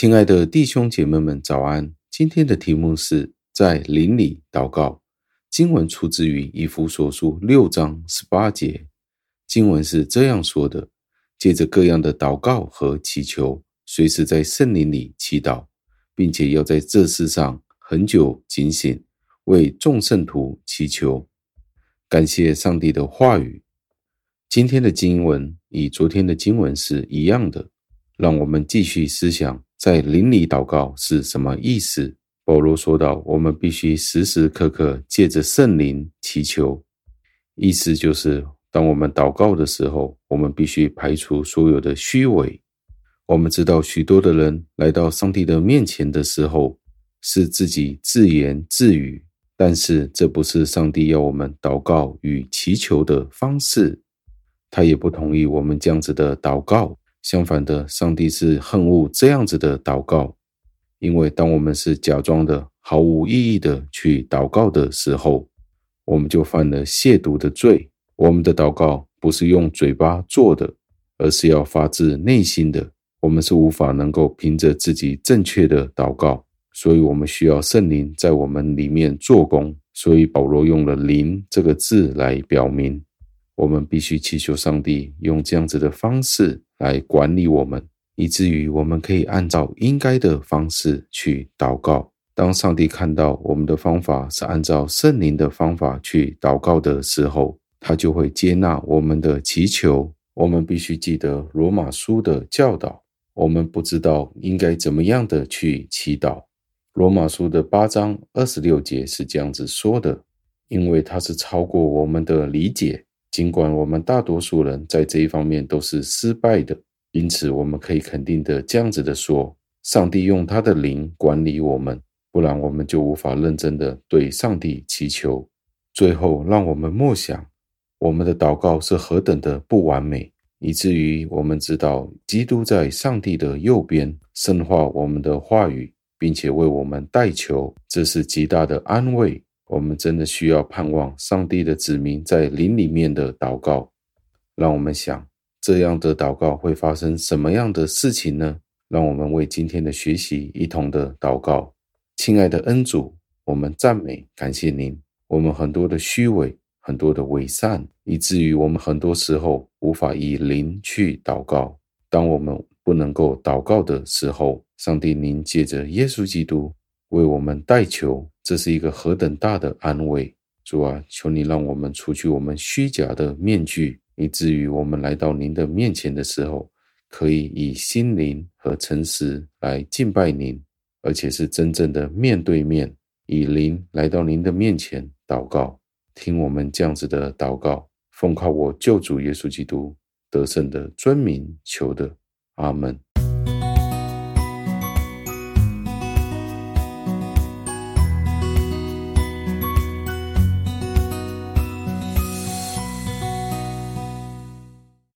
亲爱的弟兄姐妹们，早安！今天的题目是在灵里祷告。经文出自于以弗所书六章十八节。经文是这样说的：借着各样的祷告和祈求，随时在圣灵里祈祷，并且要在这世上很久警醒，为众圣徒祈求。感谢上帝的话语。今天的经文与昨天的经文是一样的，让我们继续思想。在灵里祷告是什么意思？保罗说道：“我们必须时时刻刻借着圣灵祈求。”意思就是，当我们祷告的时候，我们必须排除所有的虚伪。我们知道，许多的人来到上帝的面前的时候，是自己自言自语，但是这不是上帝要我们祷告与祈求的方式。他也不同意我们这样子的祷告。相反的，上帝是恨恶这样子的祷告，因为当我们是假装的、毫无意义的去祷告的时候，我们就犯了亵渎的罪。我们的祷告不是用嘴巴做的，而是要发自内心的。我们是无法能够凭着自己正确的祷告，所以我们需要圣灵在我们里面做工。所以保罗用了“灵”这个字来表明，我们必须祈求上帝用这样子的方式。来管理我们，以至于我们可以按照应该的方式去祷告。当上帝看到我们的方法是按照圣灵的方法去祷告的时候，他就会接纳我们的祈求。我们必须记得罗马书的教导。我们不知道应该怎么样的去祈祷。罗马书的八章二十六节是这样子说的：因为它是超过我们的理解。尽管我们大多数人在这一方面都是失败的，因此我们可以肯定的这样子的说：上帝用他的灵管理我们，不然我们就无法认真的对上帝祈求。最后，让我们默想，我们的祷告是何等的不完美，以至于我们知道基督在上帝的右边，深化我们的话语，并且为我们代求，这是极大的安慰。我们真的需要盼望上帝的子民在灵里面的祷告。让我们想，这样的祷告会发生什么样的事情呢？让我们为今天的学习一同的祷告。亲爱的恩主，我们赞美感谢您。我们很多的虚伪，很多的伪善，以至于我们很多时候无法以灵去祷告。当我们不能够祷告的时候，上帝您借着耶稣基督为我们代求。这是一个何等大的安慰，主啊，求你让我们除去我们虚假的面具，以至于我们来到您的面前的时候，可以以心灵和诚实来敬拜您，而且是真正的面对面，以灵来到您的面前祷告，听我们这样子的祷告，奉靠我救主耶稣基督得胜的尊名求的，阿门。